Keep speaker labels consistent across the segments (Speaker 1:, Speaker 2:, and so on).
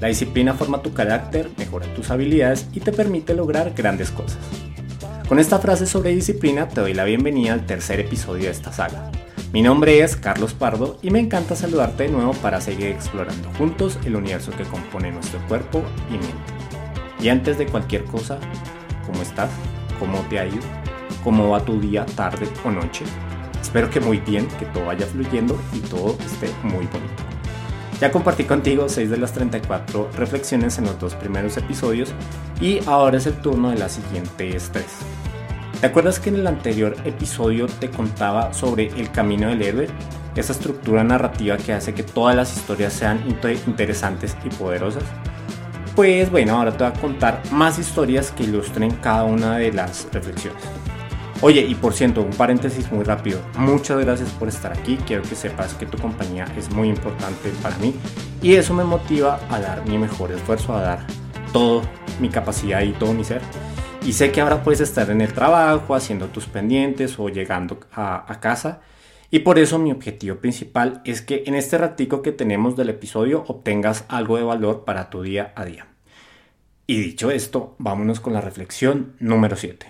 Speaker 1: La disciplina forma tu carácter, mejora tus habilidades y te permite lograr grandes cosas. Con esta frase sobre disciplina te doy la bienvenida al tercer episodio de esta saga. Mi nombre es Carlos Pardo y me encanta saludarte de nuevo para seguir explorando juntos el universo que compone nuestro cuerpo y mente. Y antes de cualquier cosa, ¿cómo estás? ¿Cómo te ha ido? ¿Cómo va tu día, tarde o noche? Espero que muy bien, que todo vaya fluyendo y todo esté muy bonito. Ya compartí contigo 6 de las 34 reflexiones en los dos primeros episodios y ahora es el turno de las siguientes 3. ¿Te acuerdas que en el anterior episodio te contaba sobre el camino del héroe? Esa estructura narrativa que hace que todas las historias sean interesantes y poderosas. Pues bueno, ahora te voy a contar más historias que ilustren cada una de las reflexiones. Oye, y por cierto, un paréntesis muy rápido. Muchas gracias por estar aquí. Quiero que sepas que tu compañía es muy importante para mí y eso me motiva a dar mi mejor esfuerzo, a dar todo mi capacidad y todo mi ser. Y sé que ahora puedes estar en el trabajo, haciendo tus pendientes o llegando a, casa. Y por eso mi objetivo principal es que en este ratico que tenemos del episodio obtengas algo de valor para tu día a día. Y dicho esto, vámonos con la reflexión número 7.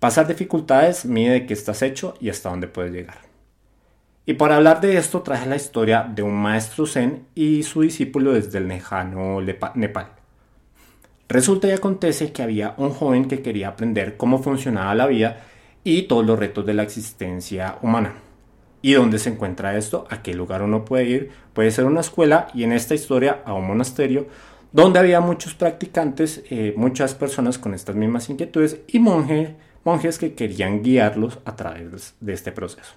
Speaker 1: Pasar dificultades mide de qué estás hecho y hasta dónde puedes llegar. Y para hablar de esto traje la historia de un maestro zen y su discípulo desde el lejano Nepal. Resulta y acontece que había un joven que quería aprender cómo funcionaba la vida y todos los retos de la existencia humana. ¿Y dónde se encuentra esto? ¿A qué lugar uno puede ir? Puede ser una escuela y en esta historia a un monasterio donde había muchos practicantes, eh, muchas personas con estas mismas inquietudes y monje monjes que querían guiarlos a través de este proceso.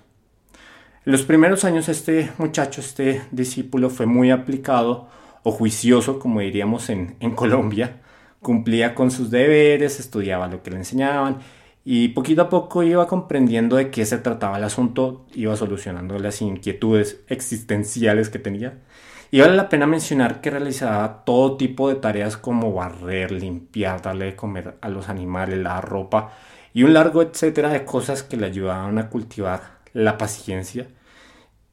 Speaker 1: En los primeros años este muchacho, este discípulo fue muy aplicado o juicioso, como diríamos en, Colombia, cumplía con sus deberes, estudiaba lo que le enseñaban y poquito a poco iba comprendiendo de qué se trataba el asunto, iba solucionando las inquietudes existenciales que tenía. Y vale la pena mencionar que realizaba todo tipo de tareas como barrer, limpiar, darle de comer a los animales, la ropa y un largo etcétera de cosas que le ayudaban a cultivar la paciencia.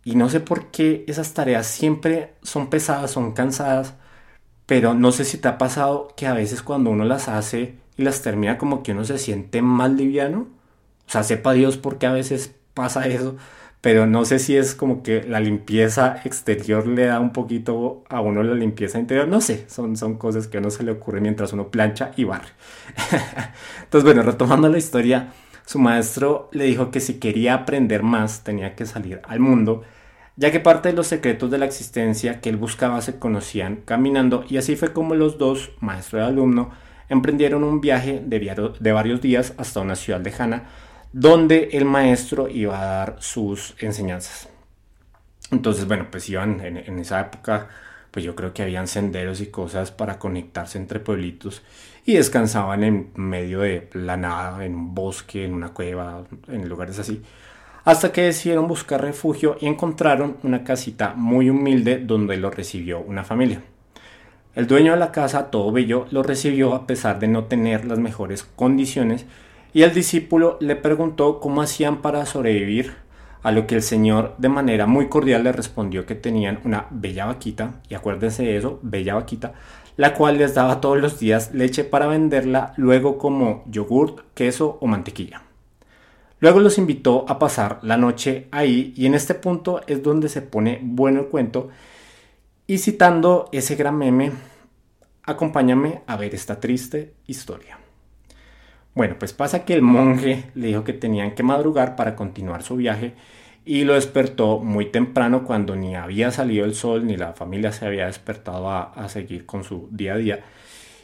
Speaker 1: Y no sé por qué esas tareas siempre son pesadas, son cansadas, pero no sé si te ha pasado que a veces cuando uno las hace y las termina como que uno se siente más liviano. O sea, sepa Dios por qué a veces pasa eso, pero no sé si es como que la limpieza exterior le da un poquito a uno la limpieza interior, no sé, son, son cosas que a uno se le ocurre mientras uno plancha y barre. Entonces, bueno, retomando la historia, su maestro le dijo que si quería aprender más tenía que salir al mundo, ya que parte de los secretos de la existencia que él buscaba se conocían caminando y así fue como los dos, maestro y alumno, emprendieron un viaje de, de varios días hasta una ciudad lejana, donde el maestro iba a dar sus enseñanzas. Entonces, bueno, pues iban en, esa época, pues yo creo que habían senderos y cosas para conectarse entre pueblitos y descansaban en medio de la nada, en un bosque, en una cueva, en lugares así. Hasta que decidieron buscar refugio y encontraron una casita muy humilde donde lo recibió una familia. El dueño de la casa, todo bello, lo recibió a pesar de no tener las mejores condiciones y el discípulo le preguntó cómo hacían para sobrevivir, a lo que el Señor de manera muy cordial le respondió que tenían una bella vaquita, y acuérdense de eso, bella vaquita, la cual les daba todos los días leche para venderla luego como yogurt, queso o mantequilla. Luego los invitó a pasar la noche ahí y en este punto es donde se pone bueno el cuento y citando ese gran meme, acompáñame a ver esta triste historia. Bueno, pues pasa que el monje le dijo que tenían que madrugar para continuar su viaje y lo despertó muy temprano cuando ni había salido el sol ni la familia se había despertado a, seguir con su día a día.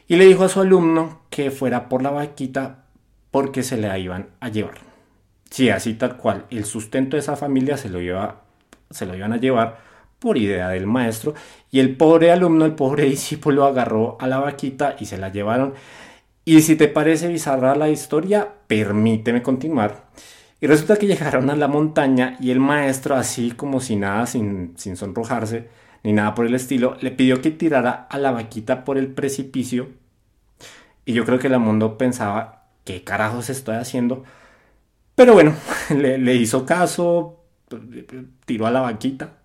Speaker 1: Y le dijo a su alumno que fuera por la vaquita porque se la iban a llevar. Sí, así tal cual, el sustento de esa familia se lo, se lo iban a llevar por idea del maestro y el pobre alumno, el pobre discípulo agarró a la vaquita y se la llevaron. Y si te parece bizarra la historia, permíteme continuar. Y resulta que llegaron a la montaña y el maestro, así como si nada, sin, sin sonrojarse, ni nada por el estilo, le pidió que tirara a la vaquita por el precipicio. Y yo creo que el mundo pensaba, ¿qué carajos estoy haciendo? Pero bueno, le, le hizo caso, tiró a la vaquita.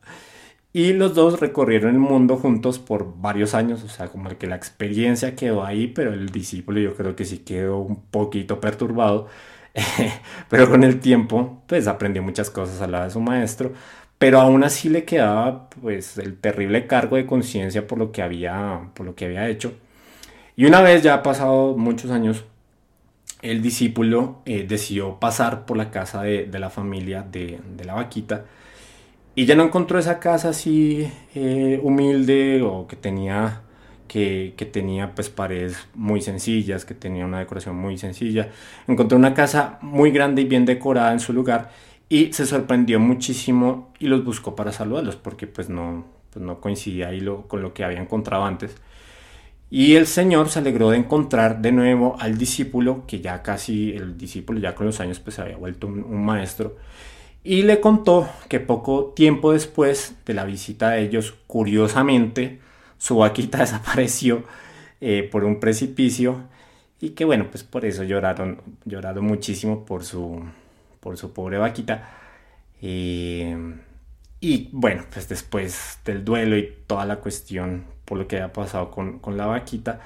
Speaker 1: Y los dos recorrieron el mundo juntos por varios años, o sea, como que la experiencia quedó ahí, pero el discípulo yo creo que sí quedó un poquito perturbado. pero con el tiempo, pues aprendió muchas cosas al lado de su maestro, pero aún así le quedaba pues el terrible cargo de conciencia por lo que había por lo que había hecho. Y una vez ya pasado muchos años, el discípulo eh, decidió pasar por la casa de, la familia de, la vaquita y ya no encontró esa casa así eh, humilde o que tenía que, que, tenía pues paredes muy sencillas, que tenía una decoración muy sencilla. Encontró una casa muy grande y bien decorada en su lugar y se sorprendió muchísimo y los buscó para saludarlos porque pues no, pues no coincidía ahí lo, con lo que había encontrado antes. Y el Señor se alegró de encontrar de nuevo al discípulo, que ya casi el discípulo ya con los años pues había vuelto un, maestro, y le contó que poco tiempo después de la visita de ellos, curiosamente, su vaquita desapareció eh, por un precipicio y que bueno, pues por eso lloraron, muchísimo por su, por su pobre vaquita. Eh, y bueno, pues después del duelo y toda la cuestión por lo que había pasado con, con la vaquita,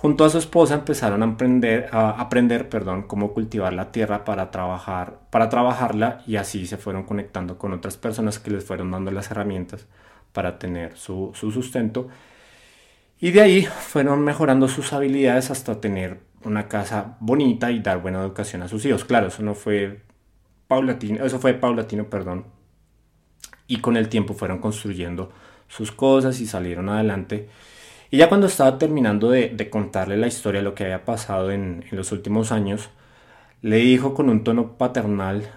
Speaker 1: junto a su esposa empezaron a aprender, a aprender perdón, cómo cultivar la tierra para, trabajar, para trabajarla y así se fueron conectando con otras personas que les fueron dando las herramientas para tener su, su sustento. Y de ahí fueron mejorando sus habilidades hasta tener una casa bonita y dar buena educación a sus hijos. Claro, eso no fue paulatino, eso fue paulatino, perdón. Y con el tiempo fueron construyendo sus cosas y salieron adelante. Y ya cuando estaba terminando de, contarle la historia, lo que había pasado en, en los últimos años, le dijo con un tono paternal,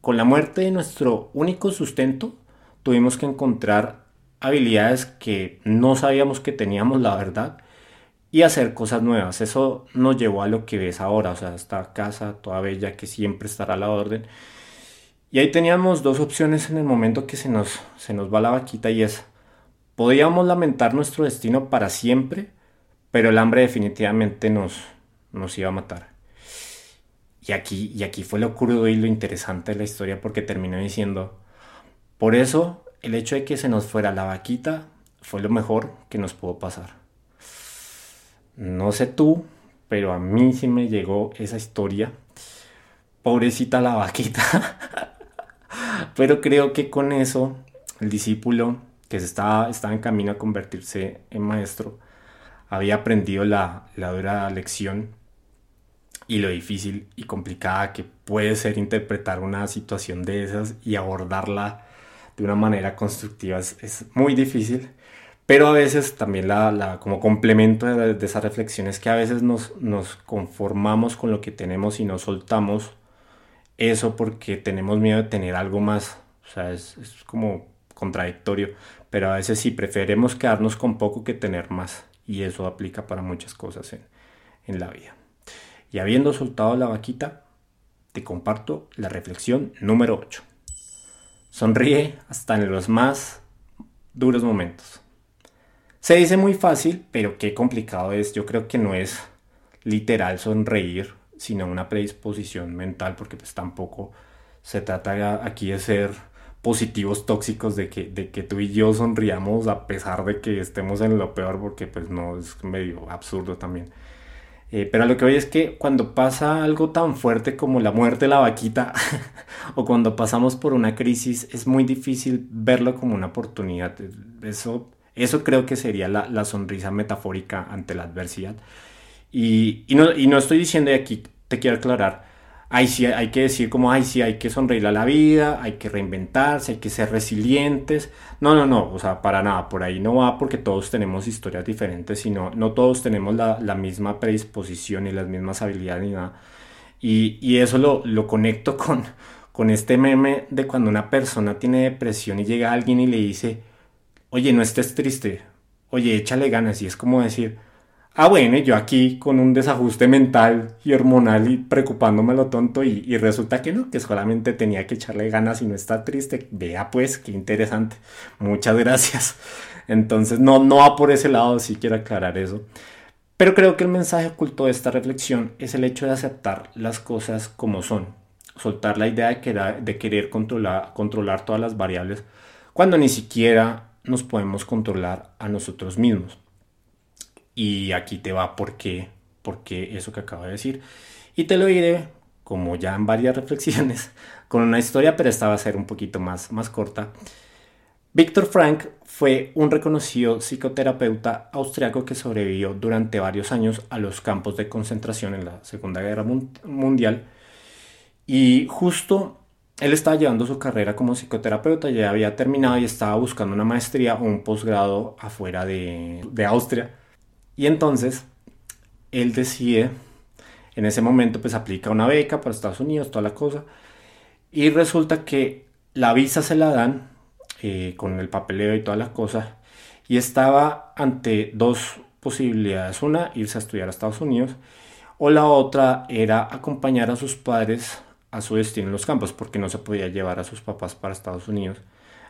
Speaker 1: con la muerte de nuestro único sustento, tuvimos que encontrar habilidades que no sabíamos que teníamos, la verdad, y hacer cosas nuevas. Eso nos llevó a lo que ves ahora, o sea, esta casa toda bella que siempre estará a la orden y ahí teníamos dos opciones en el momento que se nos, se nos va la vaquita y es, podíamos lamentar nuestro destino para siempre, pero el hambre definitivamente nos, nos iba a matar. Y aquí, y aquí fue lo crudo y lo interesante de la historia porque terminó diciendo, por eso el hecho de que se nos fuera la vaquita fue lo mejor que nos pudo pasar. No sé tú, pero a mí sí me llegó esa historia. Pobrecita la vaquita. Pero creo que con eso el discípulo que estaba, estaba en camino a convertirse en maestro había aprendido la, la dura lección y lo difícil y complicada que puede ser interpretar una situación de esas y abordarla de una manera constructiva es, muy difícil. Pero a veces también la, la como complemento de, de, esas reflexiones que a veces nos, nos conformamos con lo que tenemos y nos soltamos eso porque tenemos miedo de tener algo más. O sea, es, como contradictorio. Pero a veces sí preferemos quedarnos con poco que tener más. Y eso aplica para muchas cosas en, en la vida. Y habiendo soltado la vaquita, te comparto la reflexión número 8. Sonríe hasta en los más duros momentos. Se dice muy fácil, pero qué complicado es. Yo creo que no es literal sonreír sino una predisposición mental, porque pues tampoco se trata aquí de ser positivos tóxicos de que, de que tú y yo sonriamos a pesar de que estemos en lo peor, porque pues no es medio absurdo también. Eh, pero lo que voy es que cuando pasa algo tan fuerte como la muerte de la vaquita o cuando pasamos por una crisis es muy difícil verlo como una oportunidad. Eso, eso creo que sería la, la sonrisa metafórica ante la adversidad. Y, no, y no estoy diciendo, y aquí te quiero aclarar, ay, sí, hay que decir como, ay, sí, hay que sonreír a la vida, hay que reinventarse, hay que ser resilientes. No, no, no, o sea, para nada, por ahí no va porque todos tenemos historias diferentes, sino no todos tenemos la, la misma predisposición y las mismas habilidades ni nada. Y, y eso lo, lo conecto con, con este meme de cuando una persona tiene depresión y llega alguien y le dice, oye, no estés triste, oye, échale ganas. Y es como decir, ah, bueno, y yo aquí con un desajuste mental y hormonal y preocupándome lo tonto y, resulta que no, que solamente tenía que echarle ganas y no está triste. Vea pues, qué interesante. Muchas gracias. Entonces, no, no va por ese lado, sí quiero aclarar eso. Pero creo que el mensaje oculto de esta reflexión es el hecho de aceptar las cosas como son, soltar la idea de, de querer controlar, controlar todas las variables cuando ni siquiera nos podemos controlar a nosotros mismos. Y aquí te va por qué, porque eso que acabo de decir. Y te lo diré, como ya en varias reflexiones, con una historia, pero esta va a ser un poquito más, más corta. Víctor Frank fue un reconocido psicoterapeuta austriaco que sobrevivió durante varios años a los campos de concentración en la Segunda Guerra Mundial. Y justo él estaba llevando su carrera como psicoterapeuta, ya había terminado y estaba buscando una maestría o un posgrado afuera de, Austria. Y entonces él decide, en ese momento pues aplica una beca para Estados Unidos, toda la cosa. Y resulta que la visa se la dan eh, con el papeleo y toda la cosa. Y estaba ante dos posibilidades. Una, irse a estudiar a Estados Unidos. O la otra era acompañar a sus padres a su destino en los campos porque no se podía llevar a sus papás para Estados Unidos.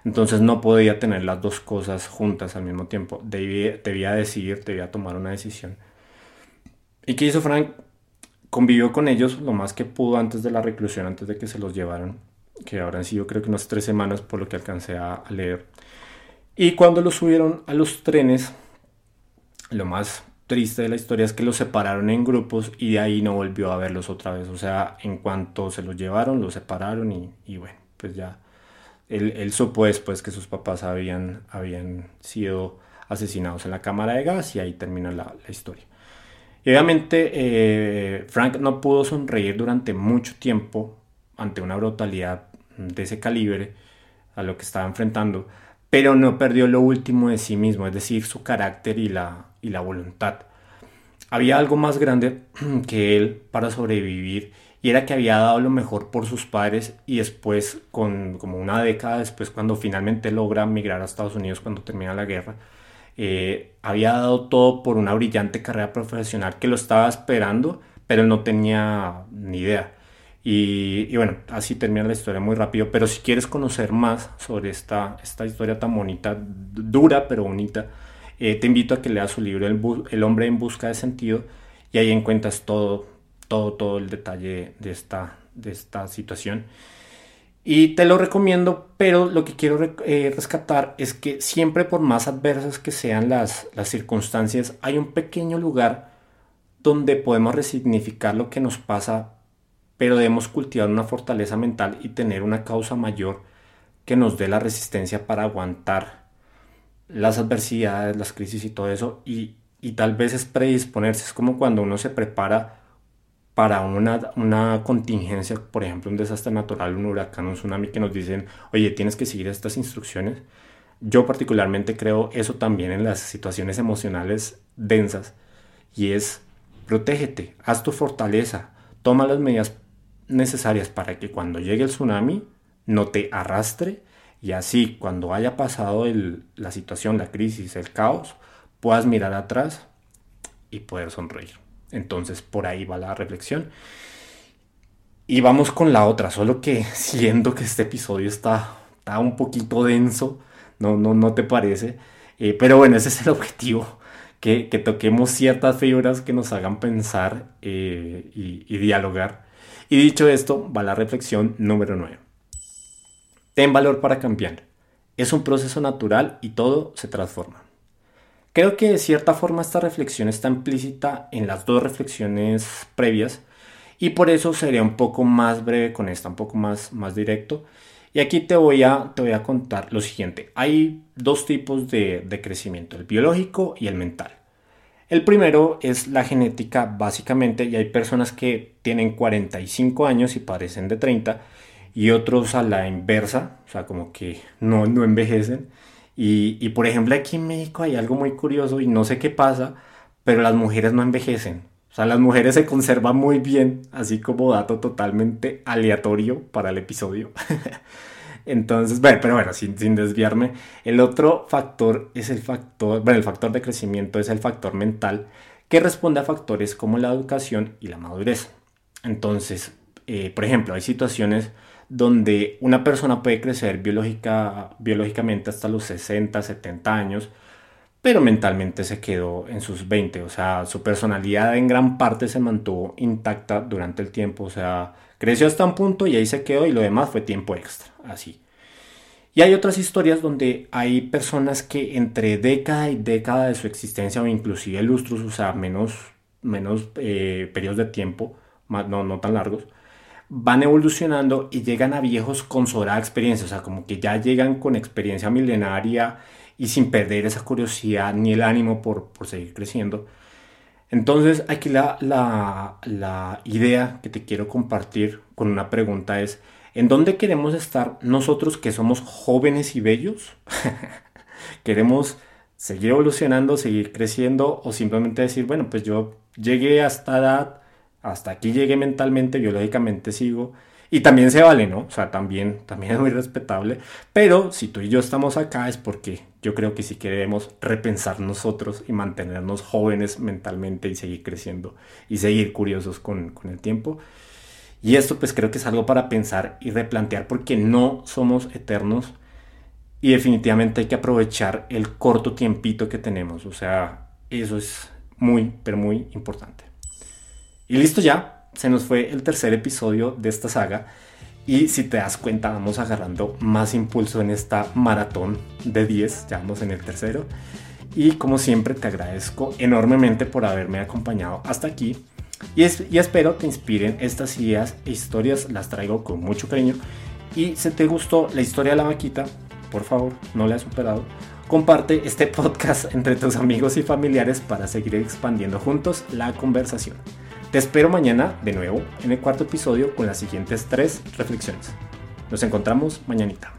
Speaker 1: Entonces no podía tener las dos cosas juntas al mismo tiempo. Debía, debía decidir, debía tomar una decisión. ¿Y qué hizo Frank? Convivió con ellos lo más que pudo antes de la reclusión, antes de que se los llevaran, que habrán sido creo que unas tres semanas por lo que alcancé a leer. Y cuando los subieron a los trenes, lo más triste de la historia es que los separaron en grupos y de ahí no volvió a verlos otra vez. O sea, en cuanto se los llevaron, los separaron y, bueno, pues ya él, supo después que sus papás habían, habían sido asesinados en la cámara de gas y ahí termina la, historia. Y obviamente eh, Frank no pudo sonreír durante mucho tiempo ante una brutalidad de ese calibre a lo que estaba enfrentando, pero no perdió lo último de sí mismo, es decir, su carácter y la, y la voluntad. Había algo más grande que él para sobrevivir era que había dado lo mejor por sus padres y después, con como una década después, cuando finalmente logra migrar a Estados Unidos cuando termina la guerra, eh, había dado todo por una brillante carrera profesional que lo estaba esperando, pero él no tenía ni idea. Y, y, bueno, así termina la historia muy rápido, pero si quieres conocer más sobre esta, esta historia tan bonita, dura pero bonita, eh, te invito a que leas su libro el, hombre en busca de sentido y ahí encuentras todo, todo, todo el detalle de esta, de esta situación. Y te lo recomiendo, pero lo que quiero eh, rescatar es que siempre por más adversas que sean las, las circunstancias, hay un pequeño lugar donde podemos resignificar lo que nos pasa, pero debemos cultivar una fortaleza mental y tener una causa mayor que nos dé la resistencia para aguantar las adversidades, las crisis y todo eso, y, tal vez es predisponerse, es como cuando uno se prepara para una, una contingencia, por ejemplo, un desastre natural, un huracán, un tsunami, que nos dicen, oye, tienes que seguir estas instrucciones. Yo particularmente creo eso también en las situaciones emocionales densas, y es, protégete, haz tu fortaleza, toma las medidas necesarias para que cuando llegue el tsunami no te arrastre y así cuando haya pasado la situación, la crisis, el caos, puedas mirar atrás y poder sonreír. Entonces por ahí va la reflexión. Y vamos con la otra, solo que siento que este episodio está, está un poquito denso, no, no, no te parece, eh, pero bueno, ese es el objetivo, que, toquemos ciertas figuras que nos hagan pensar eh, y, y dialogar. Y dicho esto, va la reflexión número 9. Ten valor para cambiar. Es un proceso natural y todo se transforma. Creo que de cierta forma esta reflexión está implícita en las dos reflexiones previas y por eso sería un poco más breve con esta, un poco más, más directo. Y aquí te voy, a, te voy a contar lo siguiente. Hay dos tipos de, de crecimiento, el biológico y el mental. El primero es la genética básicamente y hay personas que tienen 45 años y parecen de 30 y otros a la inversa, o sea, como que no, no envejecen. Y, por ejemplo aquí en México hay algo muy curioso y no sé qué pasa, pero las mujeres no envejecen. O sea, las mujeres se conservan muy bien, así como dato totalmente aleatorio para el episodio. Entonces, bueno, pero bueno, sin, sin, desviarme, el otro factor es el factor, bueno, el factor de crecimiento es el factor mental que responde a factores como la educación y la madurez. Entonces, eh, por ejemplo, hay situaciones donde una persona puede crecer biológica, biológicamente hasta los 60, 70 años, pero mentalmente se quedó en sus 20, o sea, su personalidad en gran parte se mantuvo intacta durante el tiempo, o sea, creció hasta un punto y ahí se quedó y lo demás fue tiempo extra, así. Y hay otras historias donde hay personas que entre década y década de su existencia o inclusive lustros, o sea, menos, menos eh, periodos de tiempo, no, no tan largos, van evolucionando y llegan a viejos con sobrada experiencia, o sea, como que ya llegan con experiencia milenaria y sin perder esa curiosidad ni el ánimo por, seguir creciendo. Entonces, aquí la, la, idea que te quiero compartir con una pregunta es, ¿en dónde queremos estar nosotros que somos jóvenes y bellos? ¿Queremos seguir evolucionando, seguir creciendo o simplemente decir, bueno, pues yo llegué a esta edad, hasta aquí llegué mentalmente, biológicamente sigo. Y también se vale, ¿no? O sea, también, también es muy respetable. Pero si tú y yo estamos acá es porque yo creo que si queremos repensar nosotros y mantenernos jóvenes mentalmente y seguir creciendo y seguir curiosos con, con el tiempo. Y esto pues creo que es algo para pensar y replantear porque no somos eternos y definitivamente hay que aprovechar el corto tiempito que tenemos. O sea, eso es muy, pero muy importante. Y listo ya, se nos fue el tercer episodio de esta saga. Y si te das cuenta, vamos agarrando más impulso en esta maratón de 10, ya vamos en el tercero. Y como siempre, te agradezco enormemente por haberme acompañado hasta aquí. Y, espero te inspiren estas ideas e historias, las traigo con mucho cariño. Y si te gustó la historia de la vaquita, por favor, no la he superado. Comparte este podcast entre tus amigos y familiares para seguir expandiendo juntos la conversación. Te espero mañana de nuevo en el cuarto episodio con las siguientes tres reflexiones. Nos encontramos mañanita.